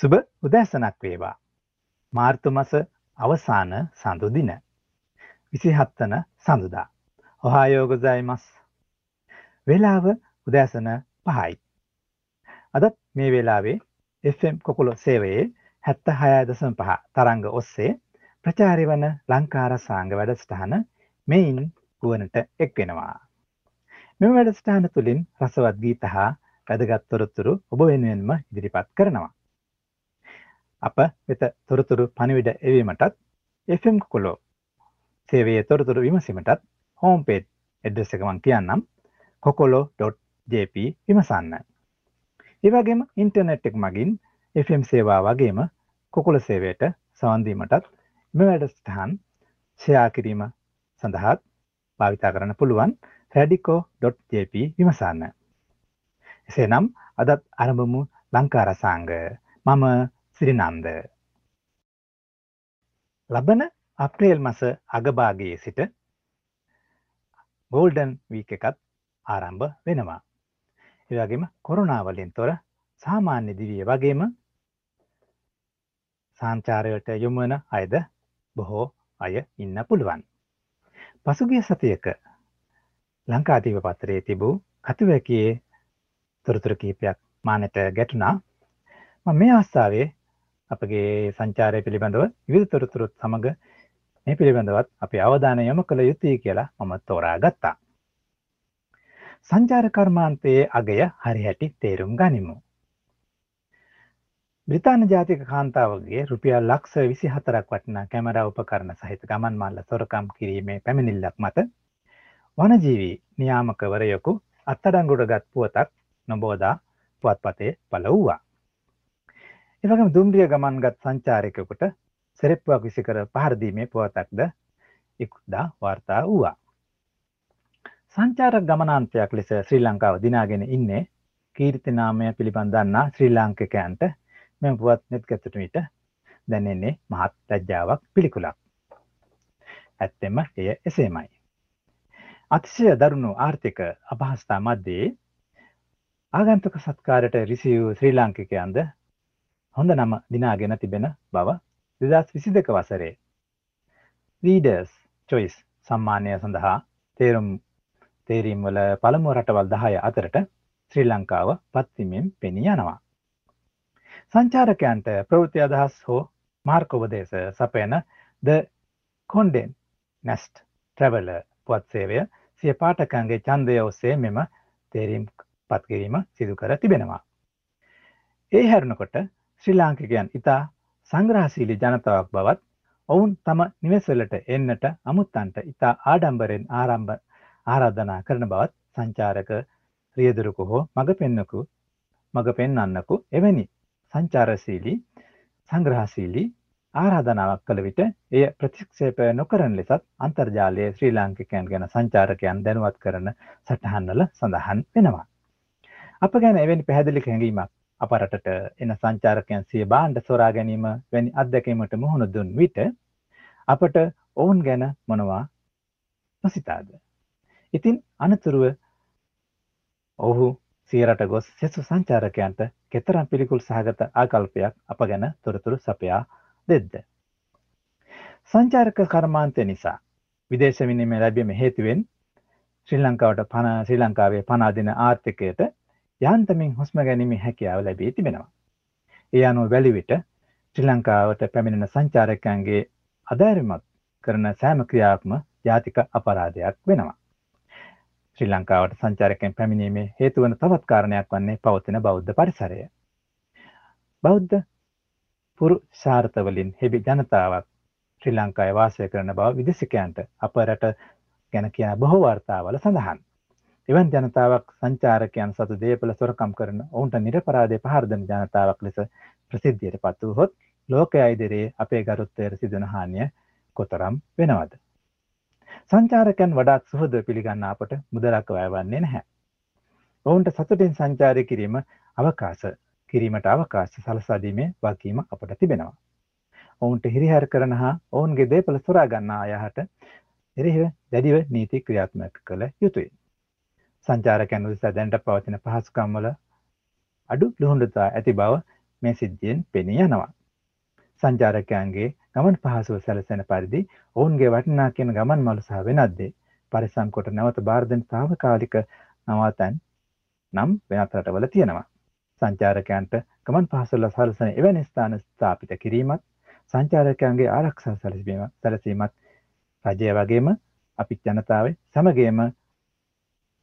සුබ උදෑසනක් වේවා. මාර්තු මස අවසාන සඳු දින. විසිහත්වන සඳුදා. ඔහායෝගොසයිමස්. වෙලාව උදෑසන පහයි. අදත් මේ වෙලාවේ FM කොකුලො සේවයේ හැත්ත හයාදසම පහ තරංග ඔස්සේ ප්‍රචාරි වන ලංකාර සාංග වැඩස්ටහන මෙයින් ගුවනට එක් වෙනවා. මෙම වැඩස්ටාන තුළින් රසවත් ගීත හා වැදගත් තොරතුරු ඔබ වෙනුවෙන්ම ඉදිරිපත් කරනවා. අප වෙත තොරතුරු පණිවිඩ එවීමටත් FM කොලෝ සේවයේ තොරතුරු විමසීමටත් හෝම් පේජ් එඩ්‍රස් එක මං කියන්නම් කොකොලෝ.ජප විමසන්න. ඒ වගේම ඉන්ටර්නෙට් එක මගින් FM සේවා වගේම කොකුල සේවයට සවන් දීමටත් මෙ වැඩසටහන් ෂෙයා කිරීම සඳහාත් භාවිතා කරන්න පුළුවන් රැඩිකෝ.ජප විමසන්න. එසේනම් අදත් අරඹමු ලංකාරසාංග මම සිරිනන්ද. ලබන අප්‍රේල් මස අගභාගයේ සිට ගෝල්ඩන් වීක එකත් ආරම්භ වෙනවා. එවගේම කොරුණාවලින් තොර සාමාන්‍ය දිවිය වගේම සංචාරයට යොමුවන අයද බොහෝ අය ඉන්න පුළුවන්. පසුගිය සතියක ලංකාදීව පත්තරේ තිබූ කතුවැකයේ තොරතුර කීපයක් මානට ගැටුණා මේ අවස්ථාවේ අපගේ සංචාරය පිළිබඳව විවිධ තොරතුරුත් සමඟ මේ පිළිබඳවත් අපි අවධානය යොමු කළ යුතුයි කියලා මම තෝරා ගත්තා. සංචාර කර්මාන්තයේ අගය හරිහැටි තේරුම් ගනිමු. බ්‍රිතාන්‍ය ජාතික කාන්තාවගේ රුපියල් ලක්ෂ විසි හතරක් වටිනා කැමරා උපකරණ සහිත ගමන් මල්ල සොරකම් කිරීමේ පැමිණිල්ලක් මත වනජීවී නියාමකවරයකු අත්තඩංගුට ගත් පුවතක් නොබෝදා පුවත්පතේ පල වූවා. එවගම දුම්රිය ගමන්ගත් සංචාරකකුට සෙරෙප්පුවක් විසිකර පහරදීමේ පුවතක්ද ඉකුද්දා වාර්තා වූවා. සංචාරක ගමනාන්තයක් ලෙස ශ්‍රී ලංකාව දිනාගෙන ඉන්නේ කීර්තිනාමය පිළිබඳන්නා ශ්‍රී ලාංකිකයන්ට මෙම පුවත් නෙත් ගැතුට විට දැනෙන්නේ මහත් ලැජ්ජාවක් පිළිකුලක්. ඇත්තෙම එය එසේමයි. අතිශය දරුණු ආර්ථික අපහස්ථා මධ්‍යයේ ආගන්තුක සත්කාරයට රිසිවූ ශ්‍රී ලාංකිකයන්ද හොඳ නම දිනාගෙන තිබෙන බව දෙදස් විසි දෙක වසරේ. රීඩර්ස් චොයිස් සම්මානය සඳහා තේරුම් තේරීම්වල පළමුුව රටවල් දහය අතරට ශ්‍රී ලංකාව පත්තිමෙන් පෙනී යනවා. සංචාරකයන්ට ප්‍රවෘති අදහස් හෝ මාර්කෝපදේශ සපයන ද කොන්ඩෙන් නැස්ට් ට්‍රැවල පුවත් සේවය සිය පාටකන්ගේ චන්දය ඔස්සේ මෙම තේරීම් පත්කිරීම සිදු කර තිබෙනවා. ඒ හැරණකොට ශ්‍රී ලාංකිකයන් ඉතා සංග්‍රහශීලි ජනතාවක් බවත් ඔවුන් තම නිවෙස්වලට එන්නට අමුත්තන්ට ඉතා ආඩම්බරෙන් ආරම්භ ආරාධනා කරන බවත් සංචාරක රියදුරුකු හෝ මඟ පෙන්නකු මඟ පෙන්න්නන්නකු එවැනි සංචාරශීලී සංග්‍රහශීලී ආරාධනාවක් කළ විට එය ප්‍රතික්ෂේපය නොකරන ලෙසත් අන්තර්ජාලයේ ශ්‍රී ලාංකිකයන් ගැන සංචාරකයන් දැනුවත් කරන සටහන්වල සඳහන් වෙනවා. අප ගැන එවැනි පැහැදිලි හැඟීමක් අපරටට එන සංචාරකයන් සිය බාණ්ඩ සොරා ගැනීම වැනි අත්දැකීමට මුහුණ දුන් විට අපට ඔවුන් ගැන මොනවා නොසිතාද. ඉතින් අනතුරුව ඔහු සියරට ගොස් සෙසු සංචාරකයන්ට කෙතරම් පිළිකුල් සහගත ආකල්පයක් අප ගැන තොරතුරු සපයා දෙද්ද. සංචාරක කර්මාන්තය නිසා විදේශ විනිම ලැබීම හේතුවෙන් ශ්‍රී ලංකාවට පණ ශ්‍රී ලංකාවේ පනාදින ආර්ථිකයට යන්තමින් හුස්ම ගැනීම හැකියාව ලැබී තිබෙනවා. ඒ අනුව වැලිවිට ශ්‍රී ලංකාවට පැමිණෙන සංචාරකයන්ගේ අධෛර්යමත් කරන සෑම ක්‍රියාවක්ම ජාතික අපරාධයක් වෙනවා. ශ්‍රී ලංකාවට සංචාරකයන් පැමිණීමේ හේතුවන තවත් කාරණයක් වන්නේ පවතින බෞද්ධ පරිසරය. බෞද්ධ පුරු ශාර්ථවලින් හෙබි ජනතාවක් ශ්‍රී ලංකාය වාසය කරන බව විදෙසිකයන්ට අප රට ගැන කියන බොහෝ වාර්තාවල සඳහන්. එවන් ජනතාවක් සංචාරකයන් සතු දේපල සොරකම් කරන ඔවුන්ට නිරපරාධය පහරදන ජනතාවක් ලෙස ප්‍රසිද්ධියට පත් වූහොත් ලෝක අයිදරේ අපේ ගරුත්තයට සිදන හානිය කොතරම් වෙනවද. සංචාරකයන් වඩාත් සුහද පිළිගන්න අපට මුදලක් වැයවන්නේ නැහැ. ඔවුන්ට සතුටින් සංචාරය කිරීම අවකාශ කිරීමට අවකාශ සලසාදීමේ වකීම අපට තිබෙනවා. ඔවුන්ට හිරිහැර කරන හා ඔවුන්ගේ දේපල සොරා ගන්නා අයහට එරෙහිව දැඩිව නීති ක්‍රියාත්මක කළ යුතුයි. සංචාරකයන් උදෙසා දැනට පවතින පහසුකම්වල අඩු ලුහුඬතා ඇති බව මේ සිද්ධියෙන් පෙනී යනවා. සංචාරකයන්ගේ ගමන් පහසුව සැලසෙන පරිදි ඔවුන්ගේ වටිනා කියන ගමන් මළු සහ වෙනත්දේ පරිසම් කොට නැවත බාර්ධන තාවකාලික නවාතැන් නම් වෙනත් රටවල තියෙනවා. සංචාරකයන්ට ගමන් පහසුල සලසන එවැනි ස්ථාන ස්ථාපිත කිරීමත් සංචාරකයන්ගේ ආරක්ෂා සැලසීම සැලසීමත් රජය වගේම අපි ජනතාවේ සමගේම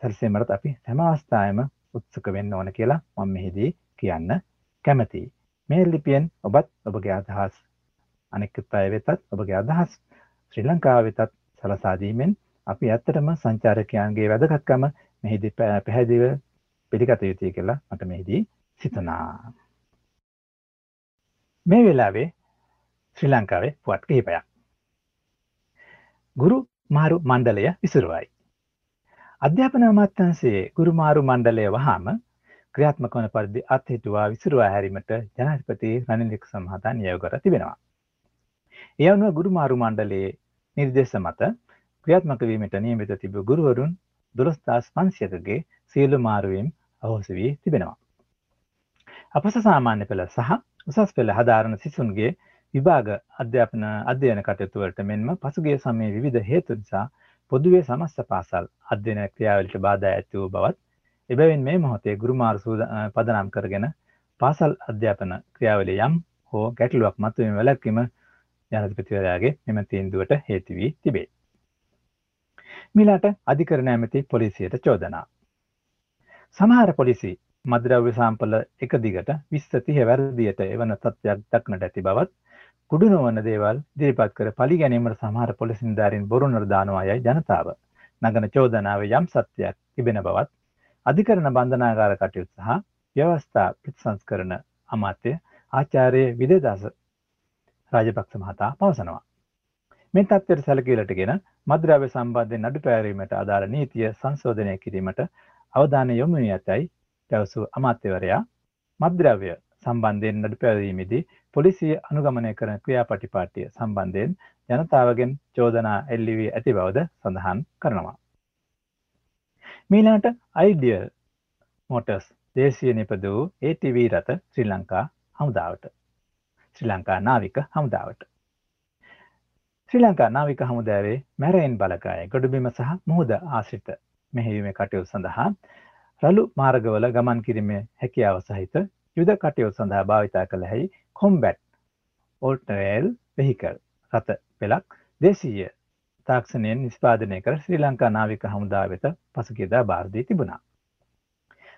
සැලසීමට අපි හැම අවස්ථාවෙම උත්සුක වෙන්න ඕන කියලා මම මෙහිදී කියන්න කැමතියි. මේ ලිපියෙන් ඔබත් ඔබගේ අදහස් අනෙකුත් අය වෙතත් ඔබගේ අදහස් ශ්‍රී ලංකාව වෙතත් සලසා දීමෙන් අපි ඇත්තටම සංචාරකයන්ගේ වැදගත්කම මෙහිදී පැහැදිලිව පිළිගත යුතුයි කියලා මට මෙහිදී සිතුනා. මේ වෙලාවේ ශ්‍රී ලංකාවේ පුවත් කිහිපයක්. ගුරු මාරු මණ්ඩලය විසුරුවයි. අධ්‍යාපන අමාත්‍යංශයේ ගුරු මාරු මණ්ඩලය වහාම ක්‍රියාත්මක වන පරිදි අත්හිටුවා විසුරුවා හැරීමට ජනාධිපති රනිල් වික්‍රමසිංහ නියෝග කර තිබෙනවා. ඒ අනුව ගුරු මාරු මණ්ඩලයේ නිර්දේශ මත ක්‍රියාත්මක වීමට නියමිත තිබූ ගුරුවරුන් 12500කගේ සියලු මාරුවීම් අහෝසි වී තිබෙනවා. අපස සාමාන්‍ය පෙළ සහ උසස් පෙළ හදාරන සිසුන්ගේ විභාග අධ්‍යාපන අධ්‍යයන කටයුතු වලට මෙන්ම පසුගිය සමයේ විවිධ හේතු නිසා පොදුවේ සමස්ත පාසල් අධ්‍යයන ක්‍රියාවලට බාධා ඇති වූ බවත් එබැවින් මේ මොහොතේ ගුරුමාරු පදනම් කරගෙන පාසල් අධ්‍යාපන ක්‍රියාවලිය යම් හෝ ගැටලුවක් මතුවීම වැළැක්වීම ජනාධිපතිවරයාගේ මෙම තීන්දුවට හේතු වී තිබේ. මිලාට අධිකරණ ඇමති පොලිසියට චෝදනා. සමහර පොලිසි මද්‍රව්‍ය සාම්පල එක දිගට විස්සතිහ වැරදියට එවන තත්ත්වයක් දක්නට ඇති බවත් කුඩු නොවන දේවල් දිරිපත් කර පලි ගැනීමට සමහර පොලිස් නිලධාරීන් බොරු නිර්දානවා යයි ජනතාව නගන චෝදනාව යම් සත්‍යයක් තිබෙන බවත් අධිකරණ බන්ධනාගාර කටයුතු සහ ව්‍යවස්ථා ප්‍රතිසංස්කරන අමාත්‍ය ආචාර්ය විදේදාස රාජපක්ෂ මහතා පවසනවා. මේ තත්ත්වයට සැලකීලටගෙන මද්‍රව්‍ය සම්බන්ධයෙන් අඩු පැවරීමට අදාළ නීතිය සංශෝධනය කිරීමට අවධානය යොමු වී ඇතැයි පැවසූ අමාත්‍යවරයා මද්‍රව්‍ය සම්බන්ධයෙන් නඩු පැවරීමේදී පොලිසිය අනුගමනය කරන ක්‍රියාපටිපාටිය සම්බන්ධයෙන් ජනතාවගෙන් චෝදනා එල්ලි වී ඇති බවද සඳහන් කරනවා. මීලාට අයිඩියල් මෝටර්ස් දේශීය නිපද වූ ATV රථ ශ්‍රී ලංකා හමුදාවට ශ්‍රී ලංකා නාවික හමුදාවට ශ්‍රී ලංකා නාවික හමුදාවේ මැරයින් බලකාය ගොඩබිම සහ මුහුද ආශ්‍රිත මෙහෙයීමේ කටයුතු සඳහා රළු මාර්ගවල ගමන් කිරීමේ හැකියාව සහිත යුද කටයුතු සඳහා භාවිතා කළ හැයි කොම්බැට් ඕල්ටරේල් වෙහිකල් රථ පෙළක් දේශීය තාක්ෂණයෙන් නිස්පාදනය කර ශ්‍රී ලංකා නාවික හමුදා වෙත පසුගියදා භාරදී තිබුණා.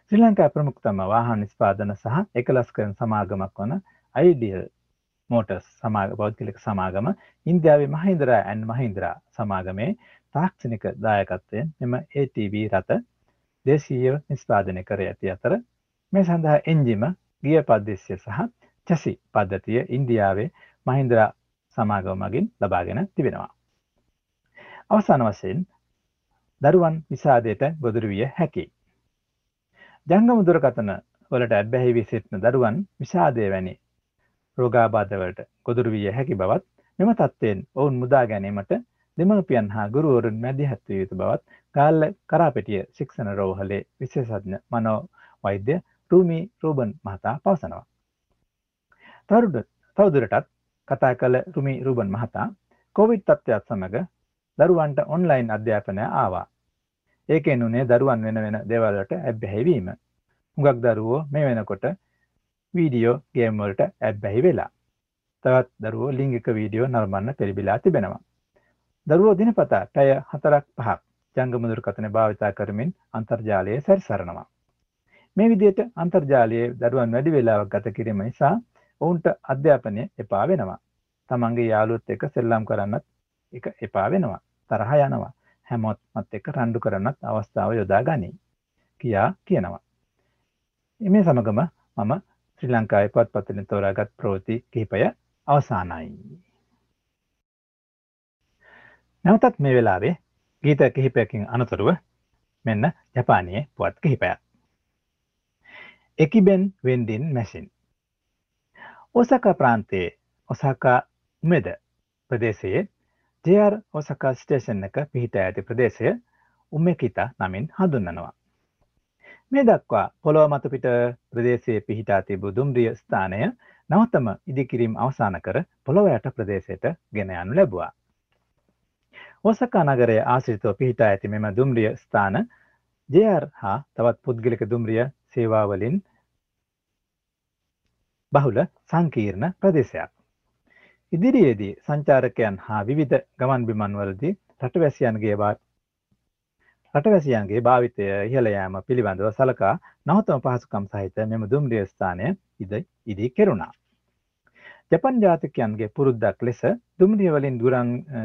ශ්‍රී ලංකා ප්‍රමුඛතම වාහන නිස්පාදන සහ එකලස් කරන සමාගමක් වන අයිඩියල් මෝටර්ස් සමාග පෞද්ගලික සමාගම ඉන්දියාවේ මහින්දරා ඇන් මහින්දරා සමාගමේ තාක්ෂණික දායකත්වයෙන් මෙම ATV රථ දේශීයව නිස්පාදනය කර ඇති අතර මේ සඳහා එන්ජිම ගිය පද්දෙස්ය සහ චැසි පද්ධතිය ඉන්දියාවේ මහින්ද්‍රා සමාගම මගින් ලබාගෙන තිබෙනවා. අවසාන වශයෙන් දරුවන් විසාදයට ගොදුරු විය හැකි. ජංගම දුරකථන වලට ඇබ්බැහි වී සිටින දරුවන් විසාදය වැනි රෝගාබාධවලට ගොදුරු විය හැකි බවත් මෙම තත්ත්වයෙන් ඔවුන් මුදා ගැනීමට දෙමව්පියන් හා ගුරුවරුන් මැදිහත් විය යුතු බවත් ගාල්ල කරාපෙටිය ශික්ෂණ රෝහලේ විශේෂඥ මනෝ වෛද්‍ය රූමි රූබන් මහතා පවසනවා. තවදුරටත් කතා කළ රුමි රූබන් මහතා කොවිඩ් තත්ත්වයක් සමඟ දරුවන්ට ඔන්ලයින් අධ්‍යාපනය ආවා. ඒකෙන් උනේ දරුවන් වෙන වෙන දේවල්වලට ඇබ්බැහිවීම. හුඟක් දරුවෝ මේ වෙනකොට වීඩියෝ ගේම්වලට ඇබ්බැහි වෙලා. තවත් දරුවෝ ලිංගික වීඩියෝ නරඹන්න පෙරිබිලා තිබෙනවා. දරුවෝ දිනපතා පැය හතරක් පහක් ජංගමුදුර කතන භාවිතා කරමින් අන්තර්ජාලය සැරිසරනවා. මේ විදියට අන්තර්ජාලයේ දරුවන් වැඩි වෙලාවක් ගත කිරීම නිසා ඔවුන්ට අධ්‍යාපනය එපා වෙනවා. තමන්ගේ යාළුවොත් එක්ක සෙල්ලම් කරන්නත් එක එපා වෙනවා. තරහ යනවා. හැමෝත්මත් එක්ක රණ්ඩු කරන්නත් අවස්ථාව යොදා ගනී. කියා කියනවා. මේ සමගම මම ශ්‍රී ලංකාවේ පත්පත්වලින් තෝරාගත් ප්‍රවෘත්ති කිහිපය අවසానයි. නැවතත් මේ වෙලාවේ ගීත කිහිපයකින් අනතුරුව මෙන්න ජපානයේ පුවත් කිහිපයක්. එකිබෙන් වෙන්ඩින් මැසින්. ඔසක ප්‍රාන්තයේ ඔසාකා මෙද ප්‍රදේශයේ ජR ඔසකා ස්ටේෂන් එක පිහිට ඇති ප්‍රදේශය උමෙකිතා නමින් හඳුන්නනවා. මේ දක්වා පොළොව මත පිට ප්‍රදේශයේ පිහිටා තිබූ දුම්රිය ස්ථානය නවතම ඉදිකිරීම අවසන් කර පොළොව යට ප්‍රදේශයට ගෙන යනු ලැබුවා. ඕසකා නගරයේ ආශ්‍රිතව පිහිටා ඇති මෙම දුම්රිය ස්ථාන ජR හා තවත් පුද්ගලික දුම්රිය සේවාවලින් බහුල සංකීර්ණ ප්‍රදේශයක්. ඉදිරියේදී සංචාරකයන් හා විවිධ ගමන් බිමන්වලදී රටවැසියන්ගේ රටවැසියන්ගේ භාවිතය ඉහළ යාම පිළිබඳව සලකා නවතම පහසුකම් සහිත මෙම දුම්රිය ස්ථානය ඉද ඉදී කෙරුණා. ජපන් ජාතිකයන්ගේ පුරුද්දක් ලෙස දුම්රිය වලින්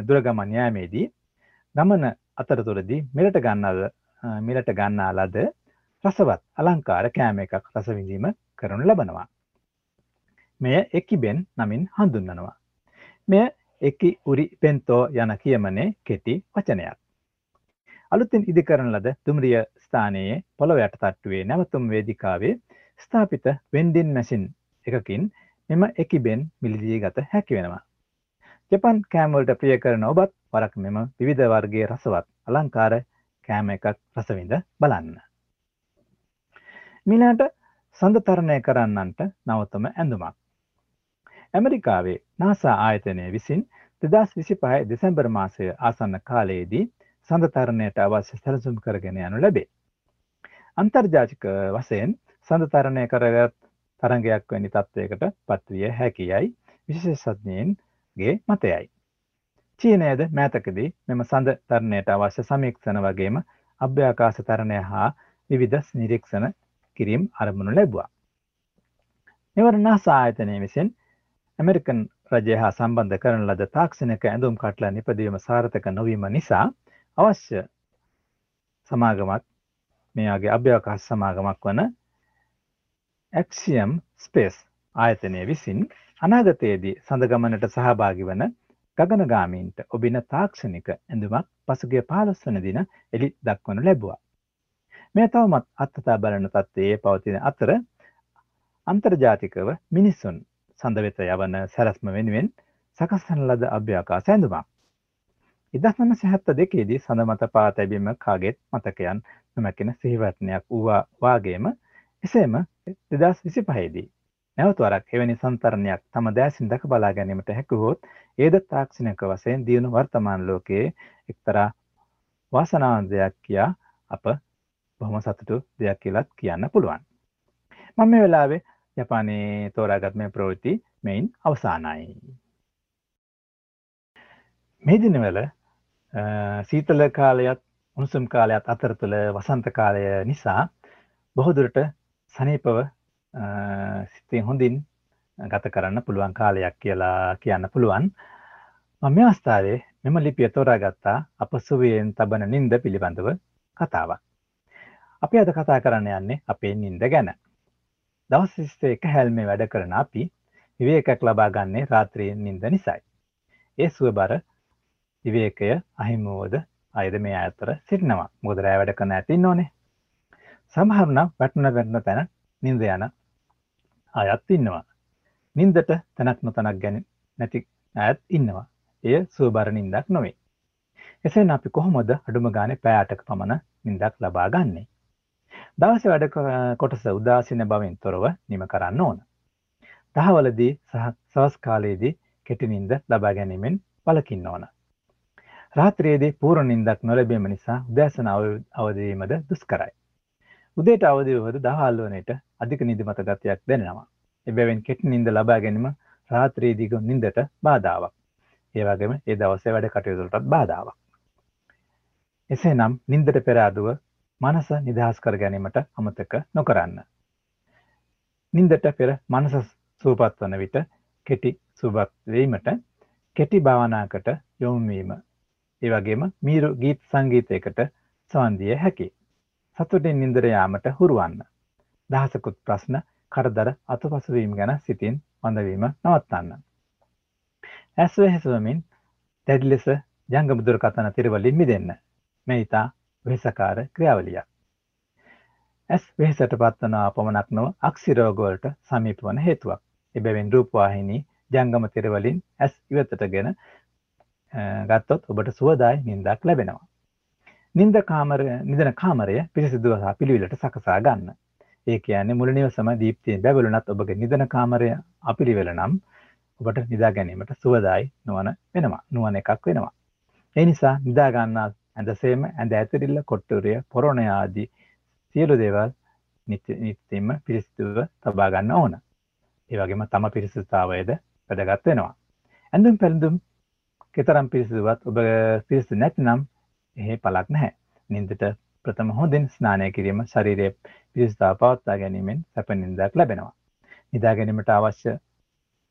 දුරගමන් යාමේදී ගමන අතරතුරදී මිලට ගන්නල මිලට ගන්නා ලද රසවත් අලංකාර කෑම එකක් රස විඳීම කරනු ලබනවා. මෙය එකිබෙන් නමින් හඳුන්වනවා. මෙය එකි උරි පෙන්තෝ යන කියමනේ කෙටි වචනයක්. අලුතින් ඉදිකරන ලද දුම්රිය ස්ථානයේ පොළොවට තට්ටුවේ නැවතුම් වේදිකාවේ ස්ථාපිත වෙන්ඩින් මැසින් එකකින් මෙම එකිබෙන් මිලිදී ගත හැකි වෙනවා. ජපන් කෑම්වලට ප්‍රිය කරන ඔබත් වරක් මෙම විවිධ වර්ගයේ රසවත් අලංකාර කෑම එකක් රසවිඳ බලන්න. මිලාට සඳතරණය කරන්නන්ට නවතම ඇඳුමක්. ඇමරිකාවේ නාසා ආයතනය විසින් දෙදස් විසි පහයි දෙසැම්බර් මාසය ආසන්න කාලයේදී සඳතරණයට අවශ්‍ය සැලසුම් කරගෙන යනු ලැබේ. අන්තර්ජාතික වසයෙන් සඳතරණය කරගත් තරගයක් වැනි තත්ත්වයකට පත්විය හැකියයි විශේෂඥයන්ගේ මතයයි. චීනයද මෑතකදී මෙම සඳ තරණයට අවශ්‍ය සමීක්ෂණ වගේම අභ්‍යාකාශ තරණය හා විවිධ නිරීක්ෂණ කිරීම් අරමුණු ලැබවා. මෙවර නාසා ආයතනය විසින් ඇමරිකන් රජය හා සම්බන්ධ කරන ලද තාක්ෂණක ඇඳුම් කටලා නිපදවීම සාර්ථක නොවීම නිසා අවශ්‍ය සමාගමක් මේගේ අභ්‍යවකාශ සමාගමක් වන ඇක්සියම් ස්පේස් ආයතනය විසින් අනාගතයේදී සඳගමනට සහභාගි වන ගගනගාමීන්ට ඔබින තාක්ෂණික ඇඳුමක් පසුගේ පාලස් වන දින එලි දක්වනු ලැබවා. මේ තවමත් අත්තතා බලන තත්ත්වයේ පවතින අතර අන්තර්ජාතිකව මිනිස්සුන් සඳ වෙත යවන සැරස්ම වෙනුවෙන් සකස්වන ලද අභ්‍යාකාශ ඇඳුමක්. ඉදස් නමසය හැත්ත දෙකේදී සඳ මත පා තැබීම කාගෙත් මතකයන් නොමැකෙන සිහිවටනයක් වූවා වාගේම එසේම දෙදස් විසි පහේදී නැවතුවරක් එවැනි සන්තරණයක් තම දෑසින් දක බලා ගැනීමට හැකුහොත් ඒද තාක්ෂණයක වසයෙන් දියුණු වර්තමාන ලෝකයේ එක්තරා වාසනාවන්දයක් කියා අප බොහොම සතුටු දෙයක් කියලත් කියන්න පුළුවන්. මම මේ වෙලාවේ ජපානයේ තෝරාගත් මේ ප්‍රවෘත්ති මෙයින් අවසානයි. මේ දිනවල සීතල කාලයත් උණුසුම් කාලයත් අතර තුළ වසන්ත කාලය නිසා බොහෝදුරට සනීපව සිතේ හොඳින් ගත කරන්න පුළුවන් කාලයක් කියලා කියන්න පුළුවන්. මම මේ අවස්ථාවේ මෙම ලිපිය තෝරාගත්තා අප සුවයෙන් තබන නින්ද පිළිබඳව කතාවක්. අපි අද කතා කරන්න යන්නේ අපේ නින්ද ගැන. දවස් විස්සේ එක හැල්මේ වැඩ කරන අපි විවේකයක් ලබා ගන්නේ රාත්‍රියෙන් නින්ද නිසයි. ඒ සුව බර විවේකය අහිමෝද අයද මේ අතර සිටිනවා මොකද රෑ වැඩ කරන ඇතින්න ඕනේ. සමහරුනම් වැටුන වැටන තැන නින්ද යන අයත් ඉන්නවා. නින්දට තැනක් නොතනක් ගැන නැති ඇත් ඉන්නවා. එය සුවබර නින්දක් නොවේ. එසේ අපි කොහොමද අඩුම ගානේ පෑටක පමණ නින්දක් ලබා ගන්නේ. දවස වැඩ කොටස උදාසින බවින් තොරව නිම කරන්න ඕන. දහවලදී සහ සවස් කාලයේදී කෙටිනින්ද ලබා ගැනීමෙන් පලකින්න ඕන. රාත්‍රයේදී පූර්ණ නින්දක් නොලැබීම නිසා උදෑසන අවදීමද දුස්කරයි. උදේට අවදිවද දහල්වනට අධික නිදිමත ගතයක් දෙනවා. එබැවින් කෙටි නින්ද ලබා ගැනීම රාත්‍රයේදිග නින්දට බාධාවක්. ඒවගේම ඒ දවසේ වැඩ කටයුතුලටත් බාධාවක්. එසේ නම් නින්දට පෙරාදුව මනස නිදහස් කර ගැනීමට අමතක නොකරන්න. නින්දට පෙර මනස සූපත් වන විට කෙටි සුබත් වීමට කෙටි භාවනාකට යොමුවීම. ඒ වගේම මීරු ගීත් සංගීතයකට සවන්දිය හැකි. සතුටින් නින්දර යාමට හුරුවන්න. දහසකුත් ප්‍රශ්න කරදර අතුපසුවීම ගැන සිතින් වඳවීම නවත්තන්න. ඇස්ව හැසවමින් දැඩි ලෙස ජංගමුදුර කතන තිරවලින් මිදන්න. මේ ඉතා වෙහෙසකාර ක්‍රියාවලියක්. ඇස් වෙහෙසට පත්වනවා පමණක් නොව අක්සිරෝගවලට සමීප වන හේතුවක්. එබැවින් රූපවාහිනී ජංගම තිරවලින් ඇස් ඉවතට ගෙන ගත්තොත් ඔබට සුවදායි නින්දක් ලැබෙනවා. නින්ද කාමරය නිදන කාමරය පිරිසිදුව සහ පිළිවිලට සකසා ගන්න. ඒ කියන්නේ මුල නිවසම දීප්තියෙන් බැබළුණත් ඔබගේ නිදන කාමරය අපිළිවෙල නම් ඔබට නිදා ගැනීමට සුවදායි නොවන වෙනවා. නුවණ එකක් වෙනවා. ඒ නිසා නිදා ගන්නා ඇඳසේම ඇඳ ඇතිරිල්ල කොට්ටුරිය පොරොණ ආදී සියලු දේවල් නිත්‍යම පිරිසිදුව තබා ගන්න ඕන. ඒ වගේම තම පිරිසිදුතාවයද වැදගත් වෙනවා. ඇඳුම් පැළඳුම් කෙතරම් පිරිසිදුවත් ඔබ පිරිසිදු නැතිනම් එහි පලක් නැහැ. නින්දට ප්‍රථම හොඳින් ස්නානය කිරීම ශරීරයේ පිරිසිදුතාව පවත්වා ගැනීමෙන් සැප නින්දාවක් ලැබෙනවා. නිදා ගැනීමට අවශ්‍ය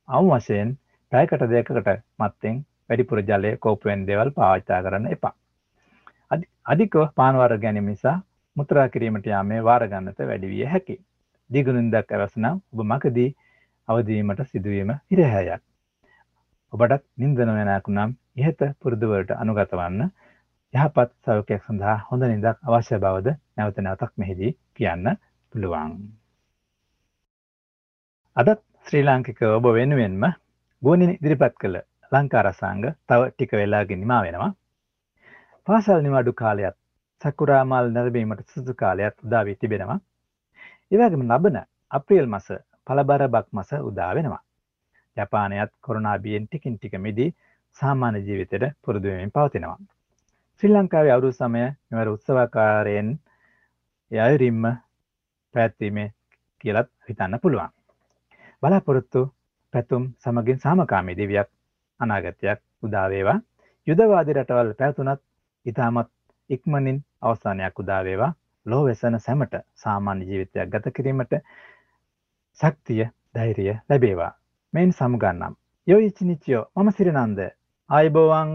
අවම වශයෙන් පැයකට දෙකකට මත්තෙන් වැඩිපුර ජලය කෝපුවෙන් දේවල් පාවිච්චා කරන්න එපා. අධිකව පානවාර ගැනීම නිසා මුත්‍රා කිරීමට යාමේ වාර ගන්නත වැඩි විය හැකියි. දිගුනින්දක් අවසනම් ඔබ මකදී අවදීමට සිදුවීම හිරහැයක්. ඔබටත් නින්දන වෙනක් නම් ඉහත පුරුදුවලට අනුගත වන්න යහපත් සෞඛ්‍යයක් සඳහා හොඳ නිදක් අවශ්‍ය බවද නැවත නැවතක් මෙහිදී කියන්න පුළුවන්. අදත් ශ්‍රී ලාංකික ඔබ වෙනුවෙන්ම ගුවනින් ඉදිරිපත් කළ ලංකාරසංග තව ටික වෙලාගෙන නිමා වෙනවා. පාසල් නිවාඩු කාලයත් සකුරාමල් නැරබීමට සුසු කාලයත් උදා වී තිබෙනවා. ඒ වගේම ලබන අප්‍රේල් මාස පළබර බක් මාස උදා වෙනවා. ජපානයත් කොරෝනා බියෙන් ටිකින් ටික මිදී සාමාන්‍ය ජීවිතයට පුරුදු වෙමින් පවතිනවා. ශ්‍රී ලංකාවේ අවුරුදු සමය මෙවර උත්සවාකාරයෙන් යයිරිම්ම පැත්වීමේ කියලත් හිතන්න පුළුවන්. බලාපොරොත්තු පැතුම් සමගින් සාමකාමී දෙවියක් අනාගතයක් උදාවේවා යුදවාදි රටවල් පැතුනත් ඉතාමත් ඉක්මනින් අවසානයක් උදාවේවා ලෝ වෙසන සැමට සාමාන්‍ය ජීවිතයක් ගත කිරීමට ශක්තිය ධෛර්යය ලැබේවා. මෙයින් සමුගන්නම්. යොයිචිනිචියෝ මම සිරිනන්ද. ආයිබෝවන්.